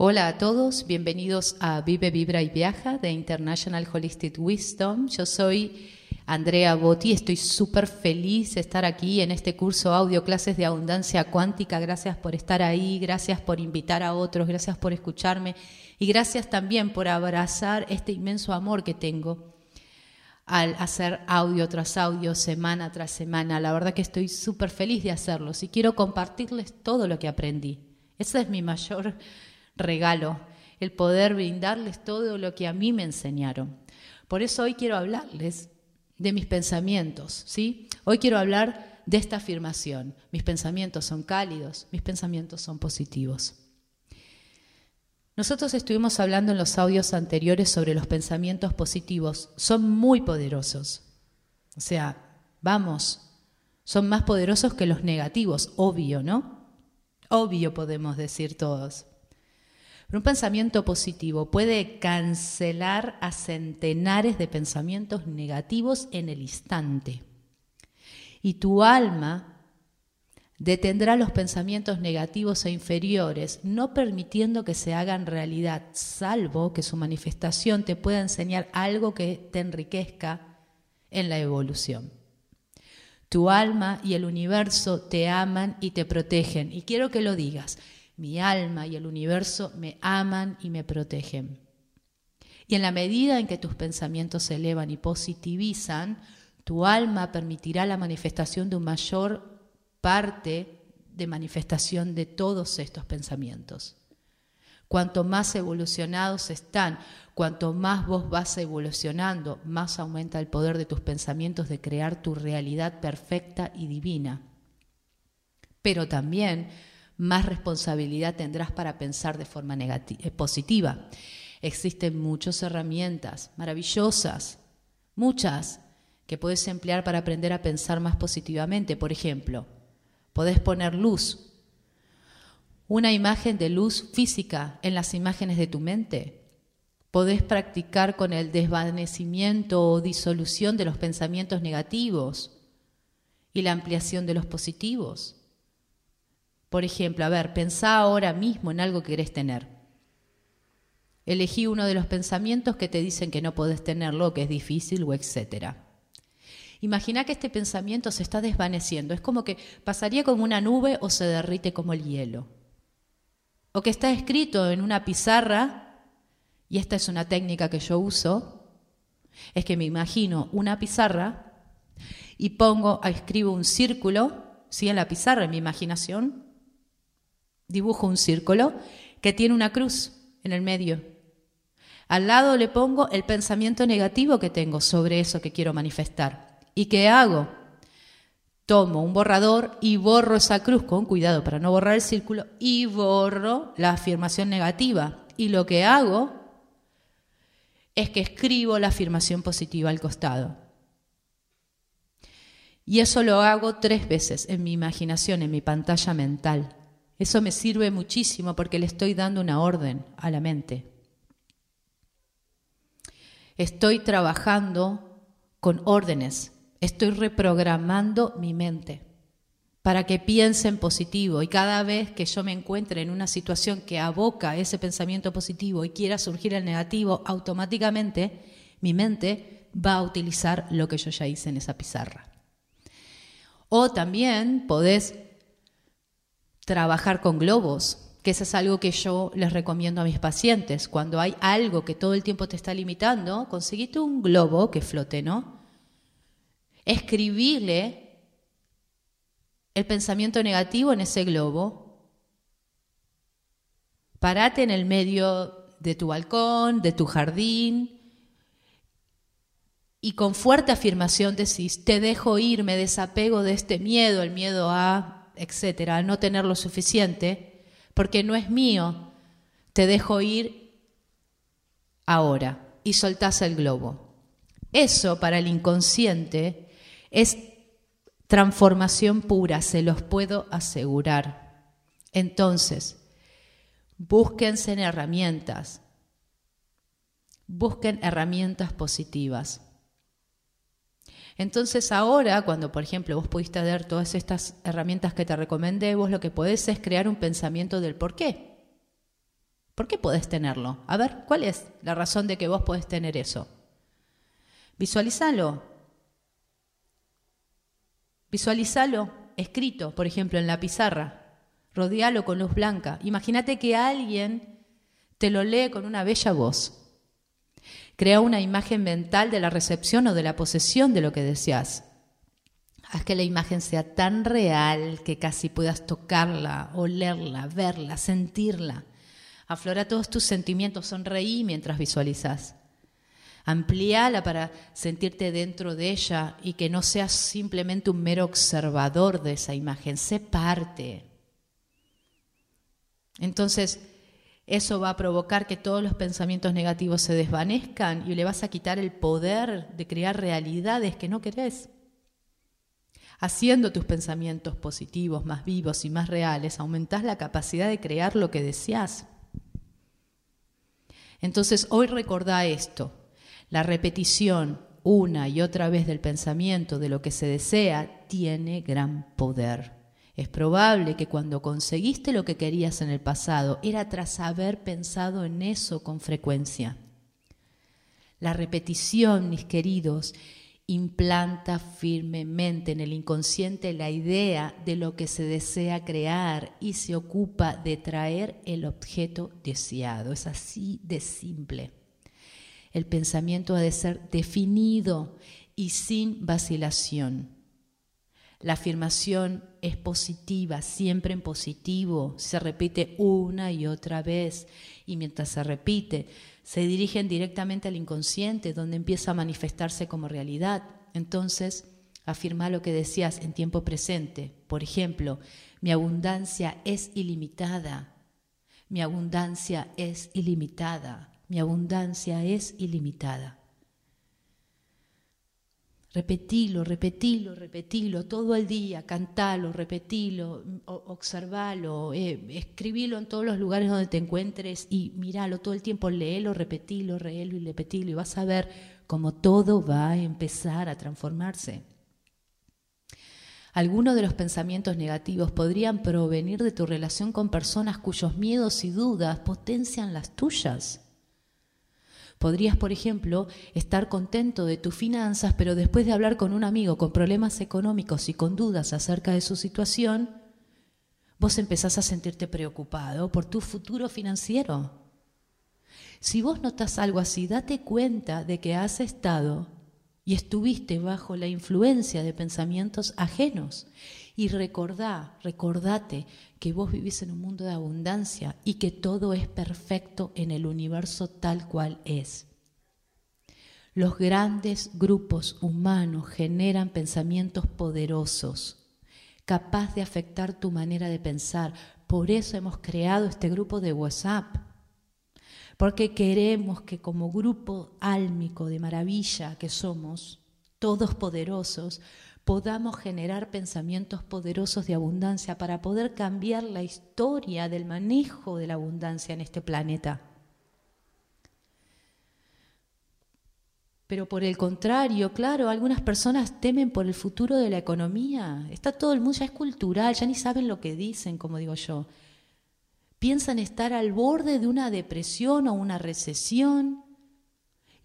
Hola a todos, bienvenidos a Vive, Vibra y Viaja de International Holistic Wisdom. Yo soy Andrea Botti, estoy súper feliz de estar aquí en este curso audio clases de abundancia cuántica. Gracias por estar ahí, gracias por invitar a otros, gracias por escucharme y gracias también por abrazar este inmenso amor que tengo al hacer audio tras audio, semana tras semana. La verdad que estoy súper feliz de hacerlo y quiero compartirles todo lo que aprendí. Ese es mi mayor regalo, el poder brindarles todo lo que a mí me enseñaron. Por eso hoy quiero hablarles de mis pensamientos, ¿sí? Hoy quiero hablar de esta afirmación. Mis pensamientos son cálidos, mis pensamientos son positivos. Nosotros estuvimos hablando en los audios anteriores sobre los pensamientos positivos. Son muy poderosos. O sea, vamos, son más poderosos que los negativos, obvio, ¿no? Obvio podemos decir todos. Un pensamiento positivo puede cancelar a centenares de pensamientos negativos en el instante. Y tu alma detendrá los pensamientos negativos e inferiores, no permitiendo que se hagan realidad, salvo que su manifestación te pueda enseñar algo que te enriquezca en la evolución. Tu alma y el universo te aman y te protegen. Y quiero que lo digas. Mi alma y el universo me aman y me protegen. Y en la medida en que tus pensamientos se elevan y positivizan, tu alma permitirá la manifestación de un mayor parte de manifestación de todos estos pensamientos. Cuanto más evolucionados están, cuanto más vos vas evolucionando, más aumenta el poder de tus pensamientos de crear tu realidad perfecta y divina. Pero también más responsabilidad tendrás para pensar de forma eh, positiva. Existen muchas herramientas maravillosas, muchas, que puedes emplear para aprender a pensar más positivamente. Por ejemplo, podés poner luz, una imagen de luz física en las imágenes de tu mente. Podés practicar con el desvanecimiento o disolución de los pensamientos negativos y la ampliación de los positivos. Por ejemplo, a ver, pensá ahora mismo en algo que querés tener. Elegí uno de los pensamientos que te dicen que no podés tenerlo, que es difícil o etcétera. Imagina que este pensamiento se está desvaneciendo. Es como que pasaría como una nube o se derrite como el hielo. O que está escrito en una pizarra, y esta es una técnica que yo uso, es que me imagino una pizarra y pongo, escribo un círculo, ¿sí? en la pizarra, en mi imaginación, dibujo un círculo que tiene una cruz en el medio. Al lado le pongo el pensamiento negativo que tengo sobre eso que quiero manifestar. ¿Y qué hago? Tomo un borrador y borro esa cruz con cuidado para no borrar el círculo y borro la afirmación negativa. Y lo que hago es que escribo la afirmación positiva al costado. Y eso lo hago tres veces en mi imaginación, en mi pantalla mental. Eso me sirve muchísimo porque le estoy dando una orden a la mente. Estoy trabajando con órdenes, estoy reprogramando mi mente para que piense en positivo y cada vez que yo me encuentre en una situación que aboca ese pensamiento positivo y quiera surgir el negativo, automáticamente mi mente va a utilizar lo que yo ya hice en esa pizarra. O también podés trabajar con globos, que eso es algo que yo les recomiendo a mis pacientes. Cuando hay algo que todo el tiempo te está limitando, conseguite un globo que flote, ¿no? Escribirle el pensamiento negativo en ese globo. Parate en el medio de tu balcón, de tu jardín, y con fuerte afirmación decís, te dejo ir, me desapego de este miedo, el miedo a etcétera, no tener lo suficiente, porque no es mío, te dejo ir ahora y soltás el globo. Eso para el inconsciente es transformación pura, se los puedo asegurar. Entonces, búsquense en herramientas, busquen herramientas positivas. Entonces ahora, cuando por ejemplo vos pudiste ver todas estas herramientas que te recomendé, vos lo que podés es crear un pensamiento del por qué. ¿Por qué podés tenerlo? A ver, ¿cuál es la razón de que vos podés tener eso? Visualizalo. Visualizalo escrito, por ejemplo, en la pizarra. Rodealo con luz blanca. Imagínate que alguien te lo lee con una bella voz. Crea una imagen mental de la recepción o de la posesión de lo que deseas. Haz que la imagen sea tan real que casi puedas tocarla, olerla, verla, sentirla. Aflora todos tus sentimientos, sonreí mientras visualizas. Amplíala para sentirte dentro de ella y que no seas simplemente un mero observador de esa imagen, sé parte. Entonces, eso va a provocar que todos los pensamientos negativos se desvanezcan y le vas a quitar el poder de crear realidades que no querés. Haciendo tus pensamientos positivos más vivos y más reales, aumentás la capacidad de crear lo que deseas. Entonces hoy recordá esto, la repetición una y otra vez del pensamiento de lo que se desea tiene gran poder. Es probable que cuando conseguiste lo que querías en el pasado era tras haber pensado en eso con frecuencia. La repetición, mis queridos, implanta firmemente en el inconsciente la idea de lo que se desea crear y se ocupa de traer el objeto deseado. Es así de simple. El pensamiento ha de ser definido y sin vacilación. La afirmación es positiva, siempre en positivo, se repite una y otra vez y mientras se repite, se dirigen directamente al inconsciente, donde empieza a manifestarse como realidad. Entonces, afirma lo que decías en tiempo presente. Por ejemplo, mi abundancia es ilimitada. Mi abundancia es ilimitada. Mi abundancia es ilimitada. Repetilo, repetilo, repetilo todo el día, cantalo, repetilo, observalo, eh, escribilo en todos los lugares donde te encuentres y míralo todo el tiempo, léelo, repetilo, reelo y repetilo y vas a ver cómo todo va a empezar a transformarse. Algunos de los pensamientos negativos podrían provenir de tu relación con personas cuyos miedos y dudas potencian las tuyas. Podrías, por ejemplo, estar contento de tus finanzas, pero después de hablar con un amigo con problemas económicos y con dudas acerca de su situación, vos empezás a sentirte preocupado por tu futuro financiero. Si vos notas algo así, date cuenta de que has estado y estuviste bajo la influencia de pensamientos ajenos. Y recordá, recordate que vos vivís en un mundo de abundancia y que todo es perfecto en el universo tal cual es. Los grandes grupos humanos generan pensamientos poderosos, capaz de afectar tu manera de pensar. Por eso hemos creado este grupo de WhatsApp, porque queremos que como grupo álmico de maravilla que somos, todos poderosos, podamos generar pensamientos poderosos de abundancia para poder cambiar la historia del manejo de la abundancia en este planeta. Pero por el contrario, claro, algunas personas temen por el futuro de la economía. Está todo el mundo, ya es cultural, ya ni saben lo que dicen, como digo yo. Piensan estar al borde de una depresión o una recesión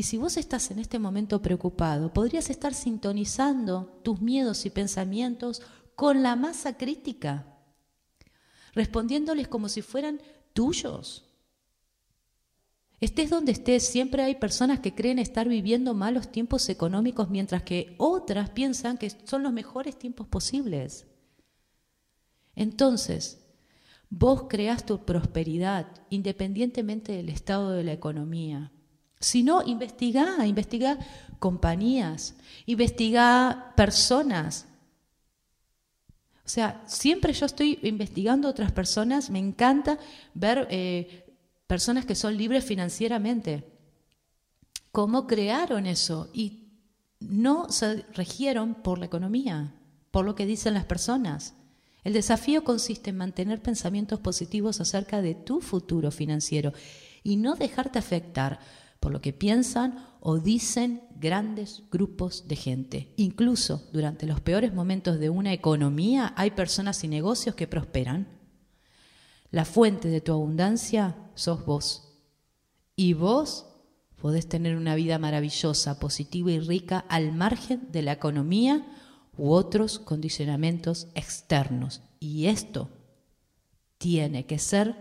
y si vos estás en este momento preocupado, podrías estar sintonizando tus miedos y pensamientos con la masa crítica, respondiéndoles como si fueran tuyos. Estés donde estés, siempre hay personas que creen estar viviendo malos tiempos económicos mientras que otras piensan que son los mejores tiempos posibles. Entonces, vos creás tu prosperidad independientemente del estado de la economía. Si no, investiga, investiga compañías, investiga personas. O sea, siempre yo estoy investigando otras personas, me encanta ver eh, personas que son libres financieramente. ¿Cómo crearon eso? Y no se regieron por la economía, por lo que dicen las personas. El desafío consiste en mantener pensamientos positivos acerca de tu futuro financiero y no dejarte afectar por lo que piensan o dicen grandes grupos de gente. Incluso durante los peores momentos de una economía hay personas y negocios que prosperan. La fuente de tu abundancia sos vos. Y vos podés tener una vida maravillosa, positiva y rica al margen de la economía u otros condicionamientos externos. Y esto tiene que ser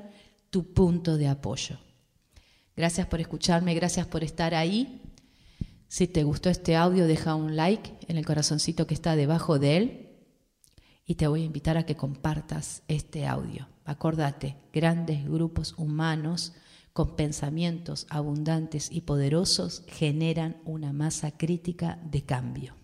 tu punto de apoyo. Gracias por escucharme, gracias por estar ahí. Si te gustó este audio, deja un like en el corazoncito que está debajo de él y te voy a invitar a que compartas este audio. Acordate, grandes grupos humanos con pensamientos abundantes y poderosos generan una masa crítica de cambio.